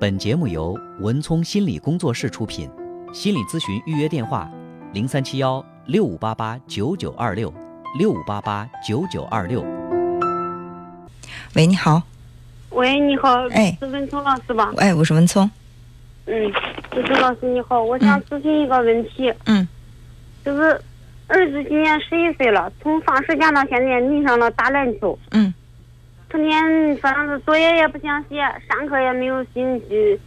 本节目由文聪心理工作室出品，心理咨询预约电话：零三七幺六五八八九九二六六五八八九九二六。喂，你好，喂，你好，哎。是文聪老师吧？哎，我是文聪，嗯，文聪老师你好，我想咨询一个问题，嗯。就是儿子今年十一岁了，从放暑假到现在迷上了打篮球，嗯成天反正是作业也不想写，上课也没有心去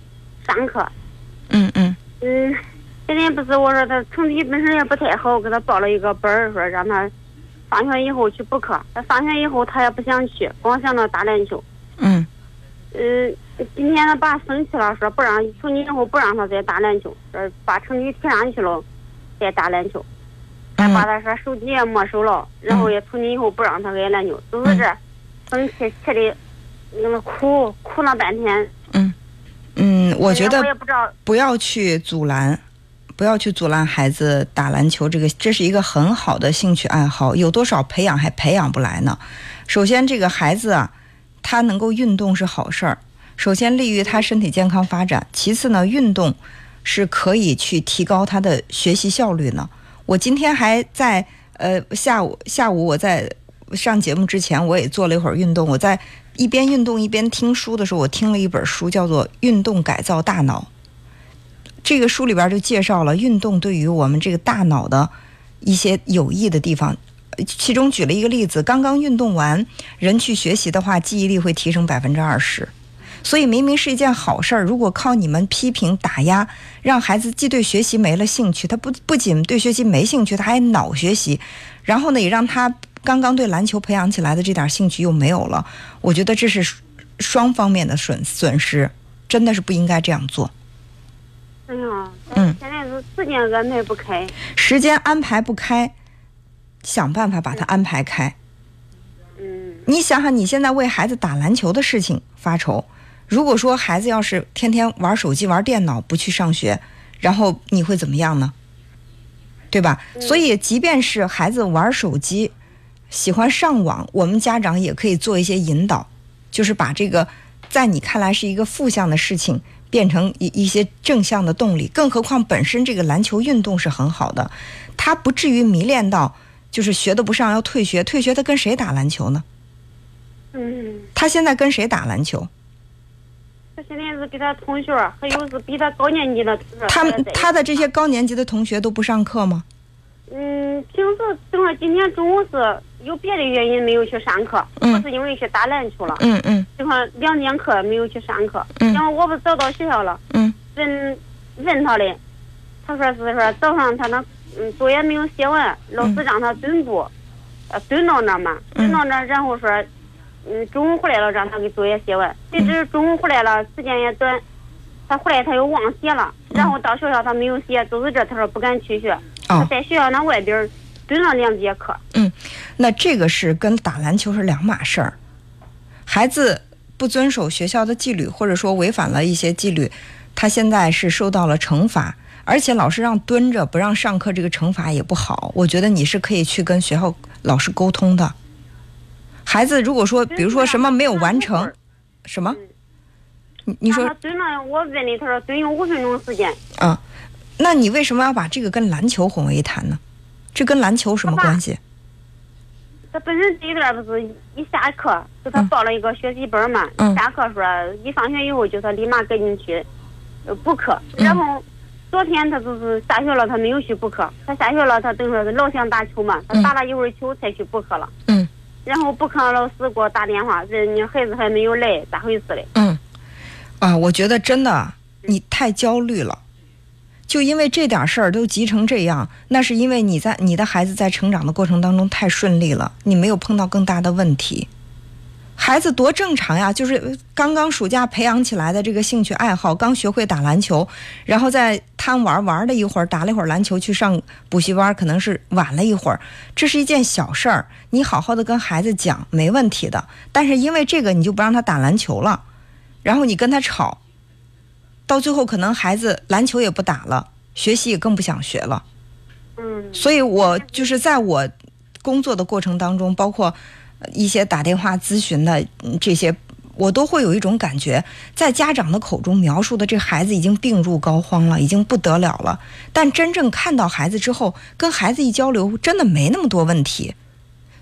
上课。嗯嗯嗯，现在不是我说他成绩本身也不太好，给他报了一个班儿，说让他放学以后去补课。他放学以后他也不想去，光想着打篮球。嗯嗯，今天他爸生气了，说不让从今以后不让他再打篮球，说把成绩提上去了再打篮球。还把嗯他说手机也没收了，然后也从今以后不让他挨篮球，就是这，生气气的，那个哭哭了半天。嗯嗯，我觉我得不要去阻拦，不要去阻拦孩子打篮球，这个这是一个很好的兴趣爱好，有多少培养还培养不来呢？首先，这个孩子啊，他能够运动是好事儿，首先利于他身体健康发展，其次呢，运动是可以去提高他的学习效率呢。我今天还在呃下午下午我在上节目之前，我也做了一会儿运动。我在一边运动一边听书的时候，我听了一本书，叫做《运动改造大脑》。这个书里边就介绍了运动对于我们这个大脑的一些有益的地方。其中举了一个例子，刚刚运动完，人去学习的话，记忆力会提升百分之二十。所以明明是一件好事儿，如果靠你们批评打压，让孩子既对学习没了兴趣，他不不仅对学习没兴趣，他还脑学习，然后呢，也让他刚刚对篮球培养起来的这点兴趣又没有了。我觉得这是双方面的损损失，真的是不应该这样做。哎呀，嗯现在是时间安排不开。时间安排不开，想办法把它安排开。嗯你想想，你现在为孩子打篮球的事情发愁，如果说孩子要是天天玩手机、玩电脑，不去上学，然后你会怎么样呢？对吧？所以，即便是孩子玩手机、喜欢上网，我们家长也可以做一些引导，就是把这个在你看来是一个负向的事情，变成一一些正向的动力。更何况本身这个篮球运动是很好的，他不至于迷恋到就是学的不上要退学，退学他跟谁打篮球呢？嗯，他现在跟谁打篮球？他现在是给他同学，还有是比他高年级的同学。他们他的这些高年级的同学都不上课吗？嗯，平时正好今天中午是有别的原因没有去上课，嗯。不是因为去打篮球了，嗯嗯。正好两节课没有去上课。嗯。然后我不找到学校了，嗯。问问他嘞，他说是说早上他那嗯作业没有写完，老师让他蹲步，呃蹲到那儿嘛，嗯。蹲到那儿，然后说嗯中午回来了让他给作业写完，谁知中午回来了时间也短，他回来他又忘写了，然后到学校他没有写，就是这他说不敢去学，在学校那外边儿蹲了两节课。嗯那这个是跟打篮球是两码事儿。孩子不遵守学校的纪律，或者说违反了一些纪律，他现在是受到了惩罚，而且老师让蹲着不让上课，这个惩罚也不好。我觉得你是可以去跟学校老师沟通的。孩子如果说，比如说什么没有完成，什么？你你说他蹲了，我问的，他说蹲有五分钟时间。啊，那你为什么要把这个跟篮球混为一谈呢？这跟篮球什么关系？他本身这一段不是一下课给他报了一个学习班嘛，嗯。下课说一放学以后就他立马赶紧去呃补课，嗯。然后昨天他就是下学了，他没有去补课，他下学了，他等于说是老想打球嘛，他嗯打了一会儿球才去补课了，嗯。然后补课老师给我打电话，人家孩子还没有来，咋回事嘞？嗯，啊，我觉得真的你太焦虑了，就因为这点事儿都急成这样，那是因为你在你的孩子在成长的过程当中太顺利了，你没有碰到更大的问题。孩子多正常呀，就是刚刚暑假培养起来的这个兴趣爱好，刚学会打篮球，然后在贪玩玩了一会儿，打了一会儿篮球，去上补习班，可能是晚了一会儿，这是一件小事儿，你好好的跟孩子讲没问题的。但是因为这个，你就不让他打篮球了，然后你跟他吵，到最后可能孩子篮球也不打了，学习也更不想学了。嗯所以我就是在我工作的过程当中，包括呃一些打电话咨询的嗯这些我都会有一种感觉，在家长的口中描述的这孩子已经病入膏肓了，已经不得了了。但真正看到孩子之后，跟孩子一交流，真的没那么多问题。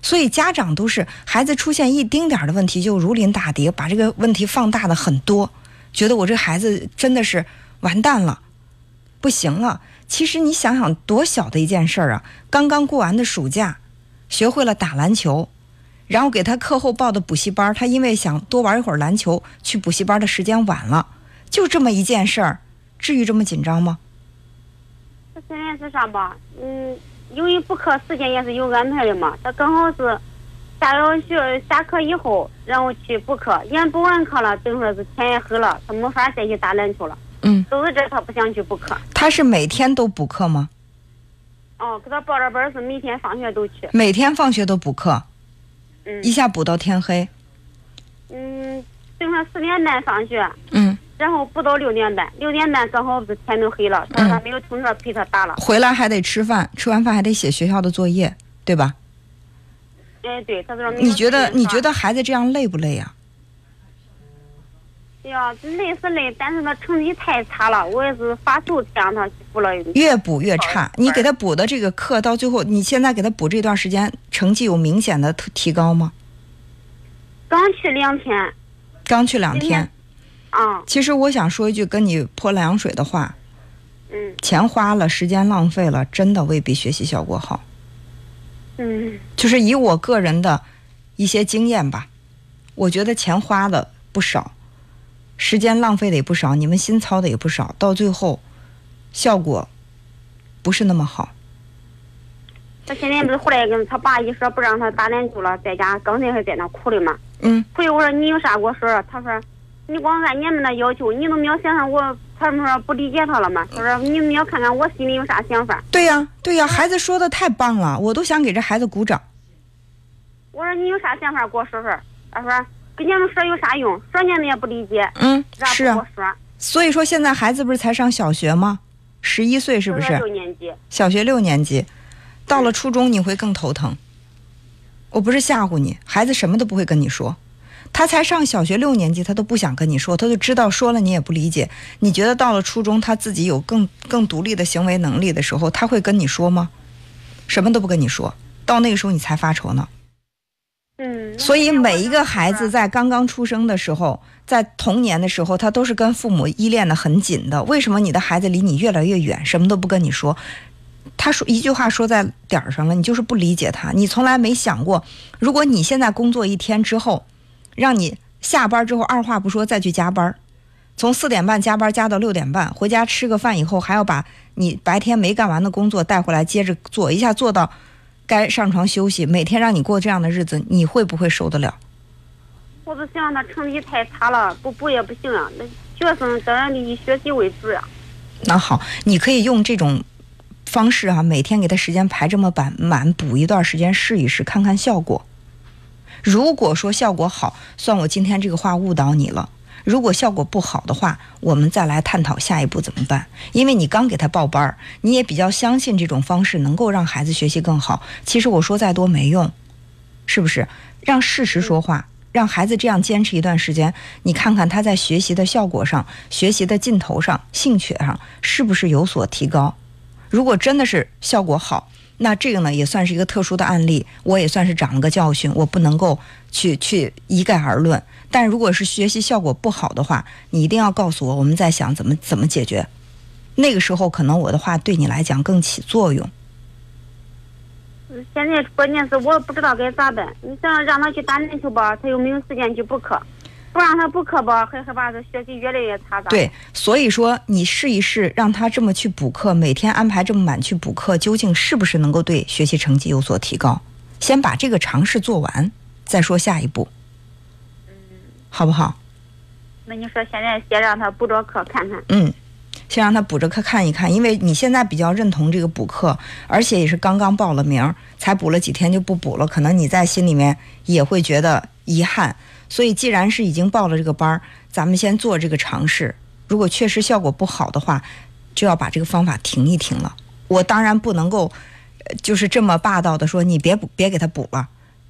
所以家长都是孩子出现一丁点儿的问题就如临大敌，把这个问题放大的很多，觉得我这孩子真的是完蛋了，不行了。其实你想想，多小的一件事儿啊！刚刚过完的暑假，学会了打篮球，然后给他课后报的补习班，他因为想多玩一会儿篮球，去补习班的时间晚了，就这么一件事儿，至于这么紧张吗？他现在是啥吧？嗯，由于补课时间也是有安排的嘛，他刚好是下了学下课以后，然后去补课，眼补完课了，等会儿是天也黑了，他没法再去打篮球了。嗯，都是这，他不想去补课。他是每天都补课吗？哦，给他报着班是每天放学都去。每天放学都补课，嗯一下补到天黑。嗯，正常十点半放学，嗯，然后补到六点半，六点半刚好是天都黑了，他说他没有同学陪他打了。回来还得吃饭，吃完饭还得写学校的作业，对吧？哎，对，他说你觉得你觉得孩子这样累不累呀、对呀，累是累，但是他成绩太差了，我也是发愁让他去补了。越补越差。你给他补的这个课，到最后，你现在给他补这段时间，成绩有明显的提提高吗？刚去两天，刚去两天。啊，其实我想说一句跟你泼凉水的话：嗯钱花了，时间浪费了，真的未必学习效果好。嗯就是以我个人的一些经验吧，我觉得钱花的不少，时间浪费的也不少，你们心操的也不少，到最后效果不是那么好。他现在不是后来跟他爸一说不让他打篮球了，在家刚才还在那哭的嘛。嗯，回去我说你有啥给我说说，他说你光按你们的要求，你都没有想想我，他们说不理解他了嘛。他说你们要看看我心里有啥想法。对呀，对呀，孩子说的太棒了，我都想给这孩子鼓掌。我说你有啥想法给我说说。他说跟你们说有啥用，说你们也不理解，嗯，是啊跟我，说？所以说现在孩子不是才上小学吗？十一岁是不是？六年级。小学六年级，到了初中你会更头疼。我不是吓唬你，孩子什么都不会跟你说，他才上小学六年级，他都不想跟你说，他就知道说了你也不理解。你觉得到了初中，他自己有更更独立的行为能力的时候，他会跟你说吗？什么都不跟你说，到那个时候你才发愁呢。嗯。所以每一个孩子在刚刚出生的时候，在童年的时候，他都是跟父母依恋的很紧的。为什么你的孩子离你越来越远，什么都不跟你说？他说一句话说在点儿上了，你就是不理解他。你从来没想过，如果你现在工作一天之后，让你下班之后二话不说再去加班，从四点半加班加到六点半，回家吃个饭以后还要把你白天没干完的工作带回来接着做，一下做到该上床休息，每天让你过这样的日子，你会不会受得了？我就想他成绩太差了，不补也不行啊。那学生当然得以学习为主呀。那好，你可以用这种方式啊，每天给他时间排这么满满，补一段时间试一试，看看效果。如果说效果好，算我今天这个话误导你了。如果效果不好的话，我们再来探讨下一步怎么办。因为你刚给他报班儿，你也比较相信这种方式能够让孩子学习更好。其实我说再多没用，是不是？让事实说话，让孩子这样坚持一段时间，你看看他在学习的效果上、学习的劲头上、兴趣上是不是有所提高。如果真的是效果好，那这个呢也算是一个特殊的案例，我也算是长了个教训，我不能够去去一概而论。但如果是学习效果不好的话，你一定要告诉我，我们在想怎么怎么解决。那个时候可能我的话对你来讲更起作用。现在关键是我不知道该咋办。你想让他去打篮球吧，他又没有时间去补课；不让他补课吧，很害怕他学习越来越差。咋？对，所以说你试一试，让他这么去补课，每天安排这么满去补课，究竟是不是能够对学习成绩有所提高？先把这个尝试做完，再说下一步，嗯好不好？那你说现在先让他补着课看看。嗯，先让他补着课看一看，因为你现在比较认同这个补课，而且也是刚刚报了名，才补了几天就不补了，可能你在心里面也会觉得遗憾。所以，既然是已经报了这个班儿，咱们先做这个尝试。如果确实效果不好的话，就要把这个方法停一停了。我当然不能够，呃就是这么霸道的说你别补，别给他补了，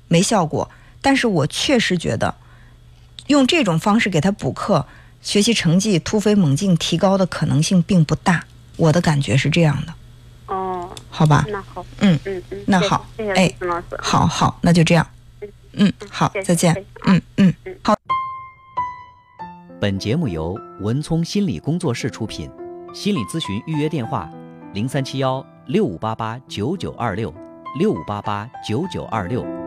没效果。但是我确实觉得，用这种方式给他补课，学习成绩突飞猛进提高的可能性并不大。我的感觉是这样的，哦，好吧？那好，嗯嗯嗯，那好谢谢哎孙老师。好好，那就这样。嗯，好再见谢谢。嗯好。本节目由文聪心理工作室出品，心理咨询预约电话：零三七幺六五八八九九二六六五八八九九二六。